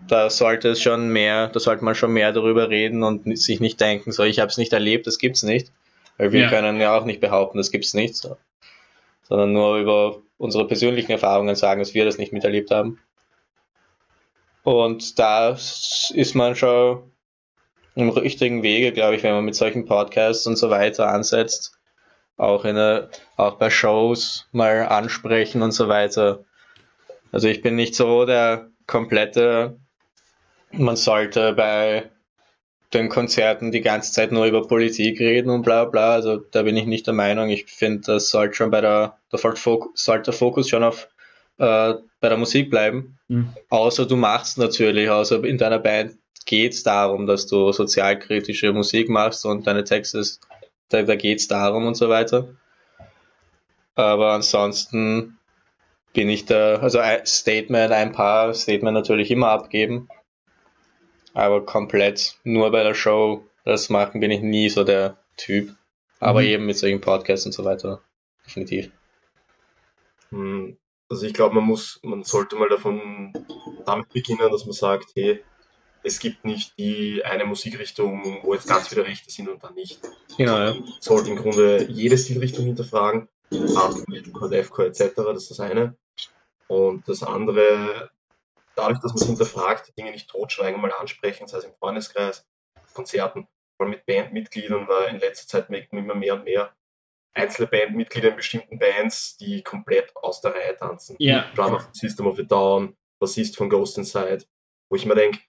da sollte es schon mehr, da sollte man schon mehr darüber reden und sich nicht denken, so ich habe es nicht erlebt, das gibt's nicht. Weil wir ja. können ja auch nicht behaupten, das gibt's nicht. So. Sondern nur über unsere persönlichen Erfahrungen sagen, dass wir das nicht miterlebt haben. Und da ist man schon im richtigen Wege, glaube ich, wenn man mit solchen Podcasts und so weiter ansetzt. Auch, in eine, auch bei Shows mal ansprechen und so weiter. Also ich bin nicht so der komplette, man sollte bei den Konzerten die ganze Zeit nur über Politik reden und bla bla. Also da bin ich nicht der Meinung. Ich finde, das sollte schon bei der, der sollte der Fokus schon auf äh, bei der Musik bleiben. Mhm. Außer du machst natürlich, außer in deiner Band geht es darum, dass du sozialkritische Musik machst und deine Texte, da, da geht es darum und so weiter. Aber ansonsten bin ich da, also ein Statement, ein paar Statement natürlich immer abgeben. Aber komplett nur bei der Show, das machen bin ich nie so der Typ. Aber mhm. eben mit solchen Podcasts und so weiter. Definitiv. Hm, also ich glaube, man muss, man sollte mal davon damit beginnen, dass man sagt, hey, es gibt nicht die eine Musikrichtung, wo jetzt ganz viele Rechte sind und dann nicht. Genau, ja. Man sollte im Grunde jede Stilrichtung hinterfragen, Art, Metalcore, Deathcore etc., das ist das eine. Und das andere, dadurch, dass man es hinterfragt, Dinge nicht totschweigen, mal ansprechen, sei es im Freundeskreis, Konzerten, vor allem mit Bandmitgliedern, weil in letzter Zeit merkt man immer mehr und mehr einzelne Bandmitglieder in bestimmten Bands, die komplett aus der Reihe tanzen. Ja. Drummer von System of a Down, Bassist von Ghost Inside, wo ich mir denke,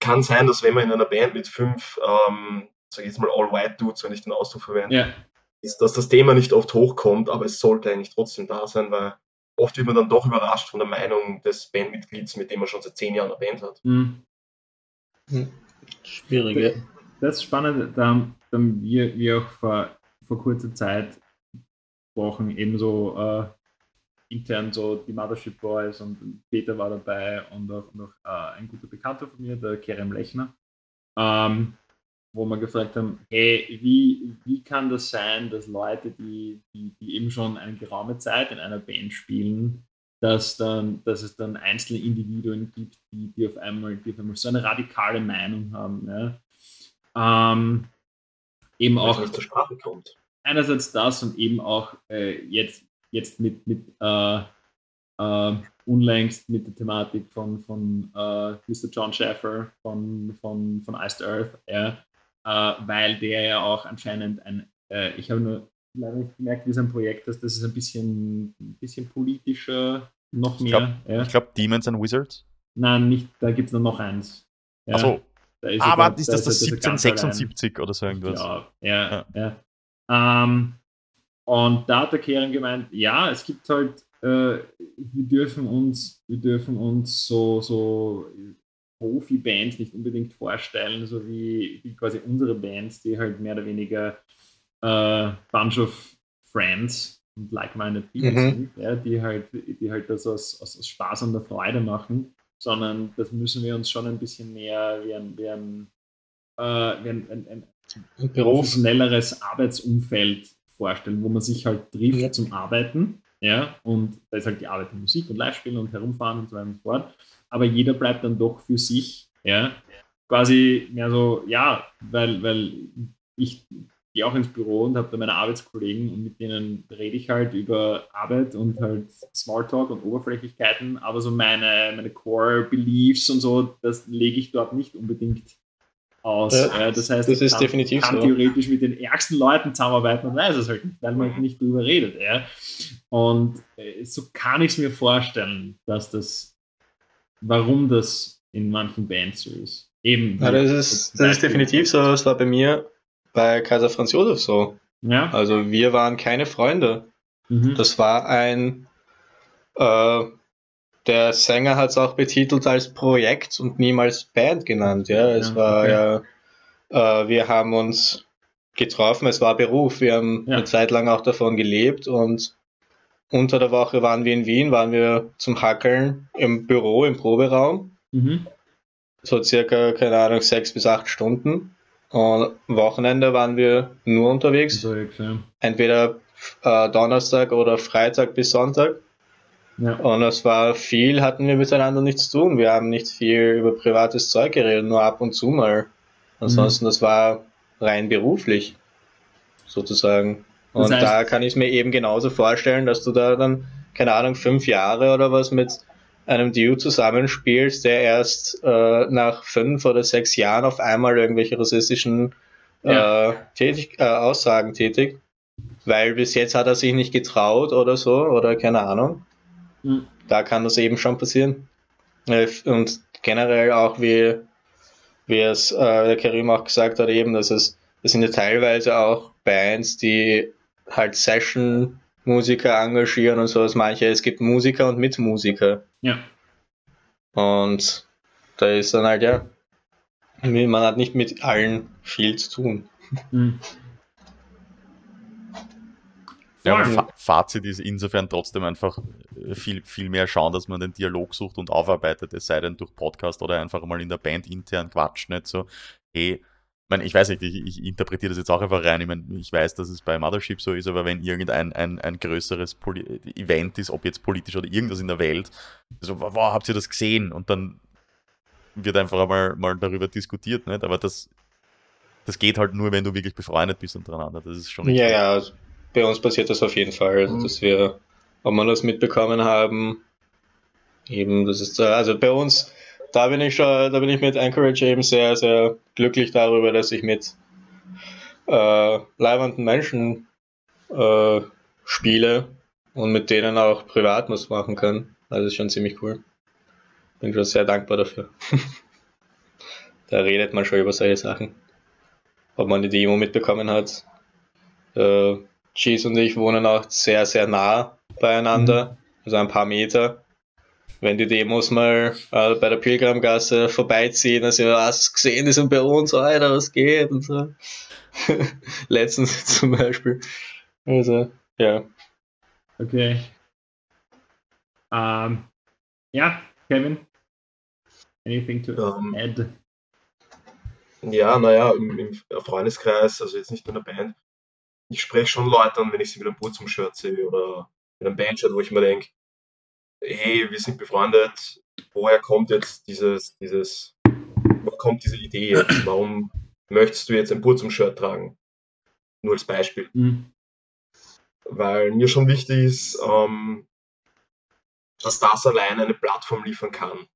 kann sein, dass wenn man in einer Band mit fünf, ähm, sag ich jetzt mal All-White Dudes, wenn ich den Ausdruck verwende, Ja. ist, dass das Thema nicht oft hochkommt, aber es sollte eigentlich trotzdem da sein, weil oft wird man dann doch überrascht von der Meinung des Bandmitglieds, mit dem man schon seit zehn Jahren eine Band hat. Mhm. Schwierige. Das ist spannend, da haben, da haben wir, wir auch vor, vor kurzer Zeit gesprochen, ebenso äh, intern so die Mothership Boys und Peter war dabei und auch, auch äh, ein guter Bekannter von mir, der Kerem Lechner, ähm, wo wir gefragt haben, hey, wie, wie kann das sein, dass Leute, die, die, die eben schon eine geraume Zeit in einer Band spielen, dass, dann, dass es dann einzelne Individuen gibt, die, die, auf einmal, die auf einmal so eine radikale Meinung haben. Ja? Ähm, eben Weil auch zur Sprache kommt. einerseits das und eben auch äh, jetzt, jetzt mit, mit äh, äh, unlängst mit der Thematik von, von äh, Mr. John Schaffer von, von, von Iced Earth, ja, äh, weil der ja auch anscheinend ein, äh, ich habe nur leider nicht gemerkt, wie sein Projekt ist, das ist ein bisschen, ein bisschen politischer, noch Ich mehr. ja. Ich glaube, Demons and Wizards. Nein, nicht, da gibt es nur noch eins. Ja, Achso, ist er aber grad- ist da das das da ist ganz allein. 1776 oder so irgendwas? Ja, ja, ja. Ähm, und da hat der Keren gemeint, ja, es gibt halt, äh, wir dürfen uns, wir dürfen uns so, so Profi-Bands nicht unbedingt vorstellen, so wie, wie quasi unsere Bands, die halt mehr oder weniger äh, Bunch of Friends und like-minded people Mhm. sind, ja, die halt, die halt das aus, aus, aus Spaß und der Freude machen, sondern das müssen wir uns schon ein bisschen mehr wie ein, wie ein, äh, wie ein, ein, ein professionelleres Arbeitsumfeld vorstellen, wo man sich halt trifft Ja. zum Arbeiten. Ja, und da ist halt die Arbeit in Musik und Live-Spielen und herumfahren und so weiter und so fort. Aber jeder bleibt dann doch für sich, ja, quasi mehr so, ja, weil, weil ich gehe auch ins Büro und habe da meine Arbeitskollegen und mit denen rede ich halt über Arbeit und halt Smalltalk und Oberflächlichkeiten, aber so meine, meine Core-Beliefs und so, das lege ich dort nicht unbedingt aus. Ja, das heißt, das ist kann, definitiv kann so. theoretisch mit den ärgsten Leuten zusammenarbeiten und weiß es halt nicht, weil man halt nicht drüber redet. Ja. Und äh, so kann ich es mir vorstellen, dass das, warum das in manchen Bands so ist. Eben. Ja, das ist, das ist definitiv so. Das war bei mir bei Kaiser Franz Josef so. Ja. Also wir waren keine Freunde. Mhm. Das war ein, äh, der Sänger hat es auch betitelt als Projekt und niemals Band genannt. Ja, es Ja, war okay. ja, äh, wir haben uns getroffen, es war Beruf. Wir haben Ja. eine Zeit lang auch davon gelebt und unter der Woche waren wir in Wien, waren wir zum Hackeln im Büro, im Proberaum. Mhm. So circa, keine Ahnung, sechs bis acht Stunden. Und am Wochenende waren wir nur unterwegs. So, ja. Entweder äh, Donnerstag oder Freitag bis Sonntag. Ja. Und es war viel, hatten wir miteinander nichts zu tun. Wir haben nicht viel über privates Zeug geredet, nur ab und zu mal. Ansonsten, das war rein beruflich, sozusagen. Das Und heißt- da kann ich es mir eben genauso vorstellen, dass du da dann, keine Ahnung, fünf Jahre oder was mit einem Dude zusammenspielst, der erst äh, nach fünf oder sechs Jahren auf einmal irgendwelche rassistischen Ja. äh, tätig, äh, Aussagen tätigt, weil bis jetzt hat er sich nicht getraut oder so, oder keine Ahnung. Mhm. Da kann das eben schon passieren. Äh, Und generell auch, wie, wie es äh, der Karim auch gesagt hat, eben, dass es, das sind ja teilweise auch Bands, die halt Session-Musiker engagieren und sowas. Manche, es gibt Musiker und Mitmusiker. Ja. Und da ist dann halt, ja, man hat nicht mit allen viel zu tun. Mhm. Ja, Fazit ist insofern trotzdem einfach viel, viel mehr schauen, dass man den Dialog sucht und aufarbeitet, es sei denn durch Podcast oder einfach mal in der Band intern quatscht, nicht so, hey, ich, meine, ich weiß nicht, ich, ich interpretiere das jetzt auch einfach rein, ich, meine, ich weiß, dass es bei Mothership so ist, aber wenn irgendein ein, ein größeres Poli Event ist, ob jetzt politisch oder irgendwas in der Welt, so, wow, habt ihr das gesehen? Und dann wird einfach mal, mal darüber diskutiert, nicht? aber das, das geht halt nur, wenn du wirklich befreundet bist untereinander, das ist schon Ja, richtig. ja, also bei uns passiert das auf jeden Fall, also, Mhm. dass wir, ob man das mitbekommen haben, eben, das ist, äh, also bei uns, da bin ich schon, da bin ich mit Anchorage eben sehr, sehr glücklich darüber, dass ich mit äh, leibenden Menschen äh, spiele und mit denen auch privat was machen kann. Also ist schon ziemlich cool. Bin schon sehr dankbar dafür. da redet man schon über solche Sachen. Ob man die Demo mitbekommen hat. Äh, Cheese und ich wohnen auch sehr, sehr nah beieinander. Mhm. Also ein paar Meter wenn die Demos mal äh, bei der Pilgramgasse vorbeiziehen, wir, was gesehen, die sind bei uns, Alter, was geht und so. Letztens zum Beispiel. Also, ja. Okay. Ähm, ja, Kevin, anything to um, ähm. add? Ja, naja, im, im, Freundeskreis, also jetzt nicht nur in der Band, ich spreche schon Leute an, wenn ich sie mit einem Burzum-Shirt sehe oder mit einem Bandshirt, wo ich mir denke, hey, wir sind befreundet, woher kommt jetzt dieses, dieses, woher kommt diese Idee jetzt? Warum möchtest du jetzt ein Burzum-Shirt tragen? Nur als Beispiel. Mhm. Weil mir schon wichtig ist, ähm, dass das allein eine Plattform liefern kann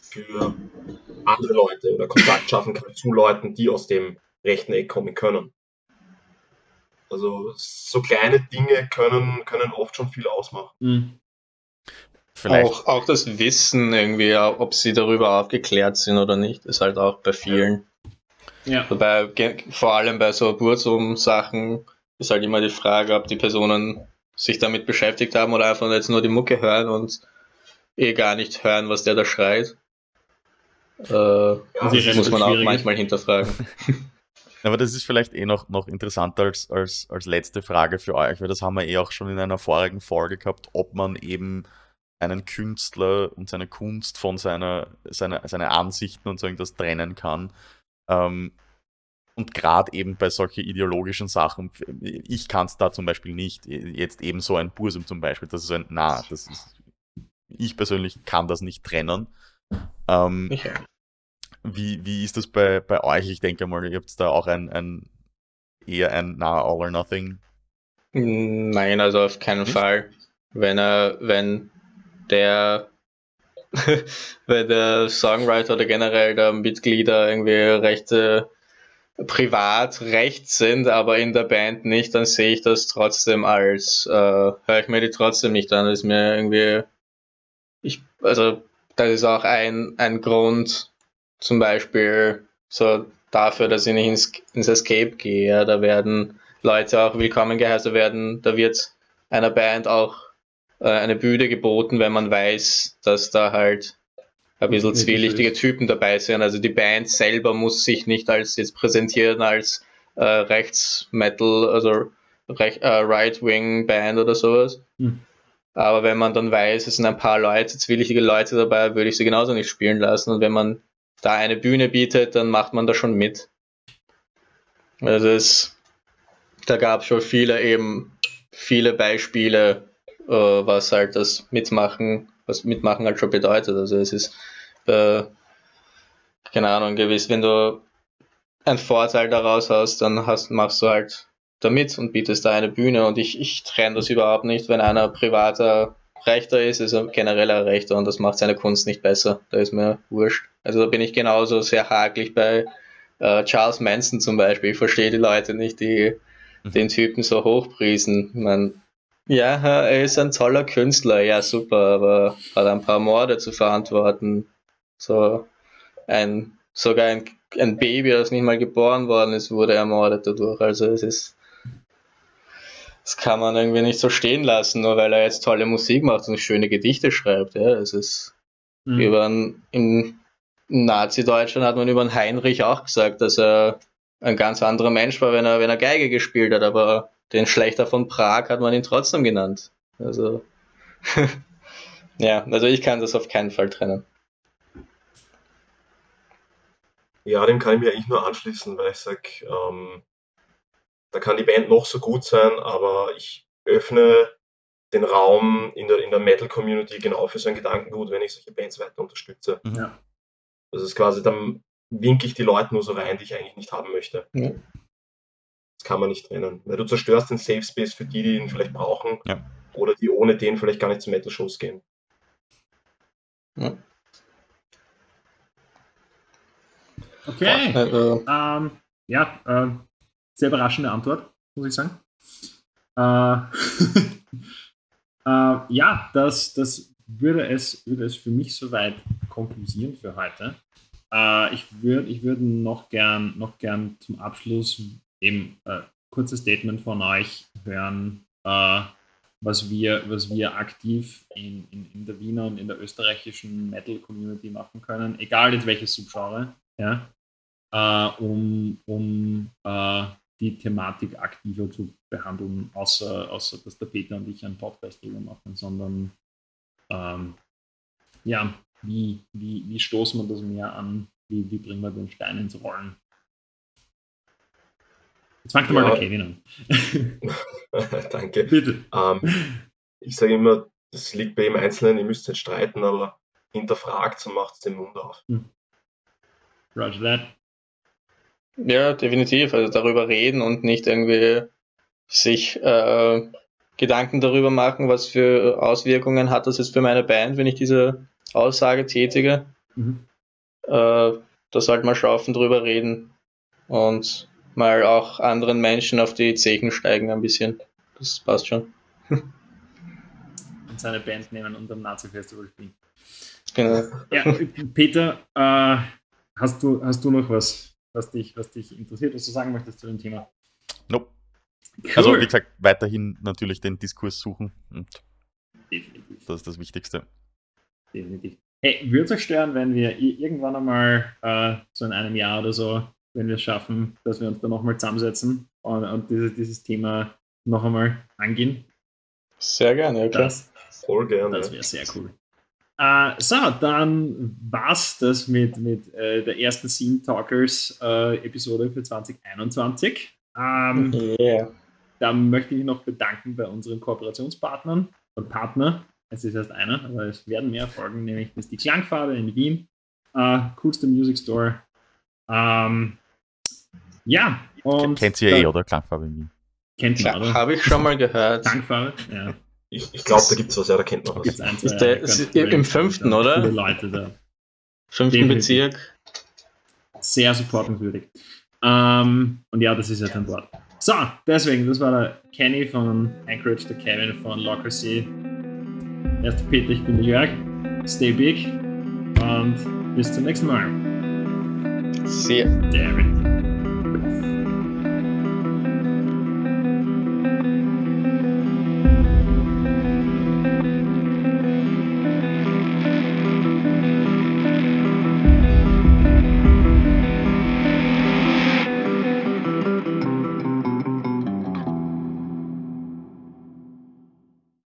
für andere Leute oder Kontakt schaffen kann zu Leuten, die aus dem rechten Eck kommen können. Also so kleine Dinge können, können oft schon viel ausmachen. Mhm. Auch, auch das Wissen irgendwie, ob sie darüber aufgeklärt sind oder nicht, ist halt auch bei vielen. Ja. Wobei, vor allem bei so Burzum-Sachen ist halt immer die Frage, ob die Personen sich damit beschäftigt haben oder einfach jetzt nur die Mucke hören und eh gar nicht hören, was der da schreit. Äh, ja, das muss man auch manchmal hinterfragen. Aber das ist vielleicht eh noch, noch interessanter als, als, als letzte Frage für euch, weil das haben wir eh auch schon in einer vorigen Folge gehabt, ob man eben einen Künstler und seine Kunst von seiner, seiner, seine Ansichten und so irgendwas trennen kann. Ähm, und gerade eben bei solchen ideologischen Sachen, ich kann es da zum Beispiel nicht, jetzt eben so ein Bursum zum Beispiel, das ist ein, na, das ist, ich persönlich kann das nicht trennen. Ähm, ja. Wie, wie ist das bei, bei euch? Ich denke mal, ihr habt da auch ein, ein eher ein na, all or nothing. Nein, also auf keinen nicht? Fall. Wenn er, wenn der, weil der Songwriter oder generell der Mitglieder irgendwie recht äh, privat rechts sind, aber in der Band nicht, dann sehe ich das trotzdem als, äh, höre ich mir die trotzdem nicht an. Das ist mir irgendwie, ich, also, das ist auch ein, ein Grund, zum Beispiel, so dafür, dass ich nicht ins, ins Escape gehe. Ja, da werden Leute auch willkommen geheißen werden, da wird einer Band auch äh, eine Bühne geboten, wenn man weiß, dass da halt ein bisschen zwielichtige Typen dabei sind. Also die Band selber muss sich nicht als jetzt präsentieren als äh, Rechts-Metal, also Rech äh, Right-Wing-Band oder sowas. Hm. Aber wenn man dann weiß, es sind ein paar Leute, zwielichtige Leute dabei, würde ich sie genauso nicht spielen lassen. Und wenn man da eine Bühne bietet, dann macht man da schon mit. Also es, da gab es schon viele eben, viele Beispiele, äh, was halt das Mitmachen, was Mitmachen halt schon bedeutet. Also es ist, äh, keine Ahnung, gewiss, wenn du einen Vorteil daraus hast, dann hast, machst du halt damit und bietest da eine Bühne und ich, ich trenne das überhaupt nicht, wenn einer privater Rechter ist, ist er genereller Rechter und das macht seine Kunst nicht besser. Da ist mir wurscht. Also da bin ich genauso sehr hakelig bei äh, Charles Manson zum Beispiel. Ich verstehe die Leute nicht, die mhm. den Typen so hochpriesen. Man, ja, er ist ein toller Künstler, ja super, aber hat ein paar Morde zu verantworten. So ein, sogar ein, ein Baby, das nicht mal geboren worden ist, wurde ermordet dadurch. Also es ist, das kann man irgendwie nicht so stehen lassen, nur weil er jetzt tolle Musik macht und schöne Gedichte schreibt. Ja, es ist mhm. über einen, im Nazi-Deutschland hat man über einen Heinrich auch gesagt, dass er ein ganz anderer Mensch war, wenn er, wenn er Geige gespielt hat, aber den Schlechter von Prag hat man ihn trotzdem genannt. Also, ja, also ich kann das auf keinen Fall trennen. Ja, dem kann ich mir eigentlich nur anschließen, weil ich sage, ähm, da kann die Band noch so gut sein, aber ich öffne den Raum in der, in der Metal-Community genau für so ein Gedankengut, wenn ich solche Bands weiter unterstütze. Mhm. Ja. Das ist quasi, dann winke ich die Leute nur so rein, die ich eigentlich nicht haben möchte. Ja. Das kann man nicht trennen. Weil du zerstörst den Safe Space für die, die ihn vielleicht brauchen. Ja. Oder die ohne den vielleicht gar nicht zu Metal-Shows gehen. Ja. Okay. Also. Ähm, ja, äh, sehr überraschende Antwort, muss ich sagen. Äh, äh, ja, das, das würde, es, würde es für mich soweit konklusieren für heute. Äh, ich würde ich würd noch, gern, noch gern zum Abschluss eben äh, kurzes Statement von euch hören, äh, was, wir, was wir aktiv in, in, in der Wiener und in der österreichischen Metal-Community machen können, egal jetzt welches Subgenre, ja, äh, um, um äh, die Thematik aktiver zu behandeln, außer, außer dass der Peter und ich einen Podcast drüber machen, sondern ähm, ja, wie, wie, wie stoßen wir das mehr an? Wie, wie bringen wir den Stein ins Rollen? Jetzt fangt ja. mal der Kevin an. Danke. Bitte. Ähm, ich sage immer, das liegt bei jedem Einzelnen, ihr müsst nicht streiten, aber hinterfragt und macht den Mund auf. Hm. Roger that. Ja, definitiv. Also darüber reden und nicht irgendwie sich äh, Gedanken darüber machen, was für Auswirkungen hat das jetzt für meine Band, wenn ich diese Aussage tätige. Mhm. Äh, da sollte man schaufen drüber reden und mal auch anderen Menschen auf die Zehen steigen ein bisschen. Das passt schon. und seine Band nehmen und am Nazi-Festival spielen. Genau. Ja, Peter, äh, hast, du, hast du noch was, was dich, was dich interessiert, was du sagen möchtest zu dem Thema? Nope. Cool. Also, wie gesagt, weiterhin natürlich den Diskurs suchen. Und Definitiv. Das ist das Wichtigste. Definitiv. Hey, würde es euch stören, wenn wir irgendwann einmal äh, so in einem Jahr oder so wenn wir es schaffen, dass wir uns da nochmal zusammensetzen und, und dieses, dieses Thema noch einmal angehen. Sehr gerne, okay. Das, Voll gerne. Das wäre sehr cool. Uh, so, dann war's das mit, mit äh, der ersten Scene Talkers äh, Episode für 2021. Um, yeah. Da möchte ich mich noch bedanken bei unseren Kooperationspartnern und Partner. Es ist erst einer, aber es werden mehr folgen, nämlich das ist die Klangfarbe in Wien, uh, coolste Music Store. Um, ja, und. Kennt ihr eh, oder? Klangfarbe in Wien. Kennt man, oder? Habe ich schon mal gehört. Klangfarbe, ja. Ich, ich glaube, da gibt es was, ja, da kennt man was. Gibt's ein, zwei, ist der, ist Im fünften, oder? Viele Leute da. Fünften Bezirk. Sehr supportenswürdig. Ähm, und ja, das ist jetzt ein Wort. So, deswegen, das war der Kenny von Anchorage, der Kevin von Locker C. Erster Peter, ich bin der Jörg. Stay big und bis zum nächsten Mal. See ya. Damn it.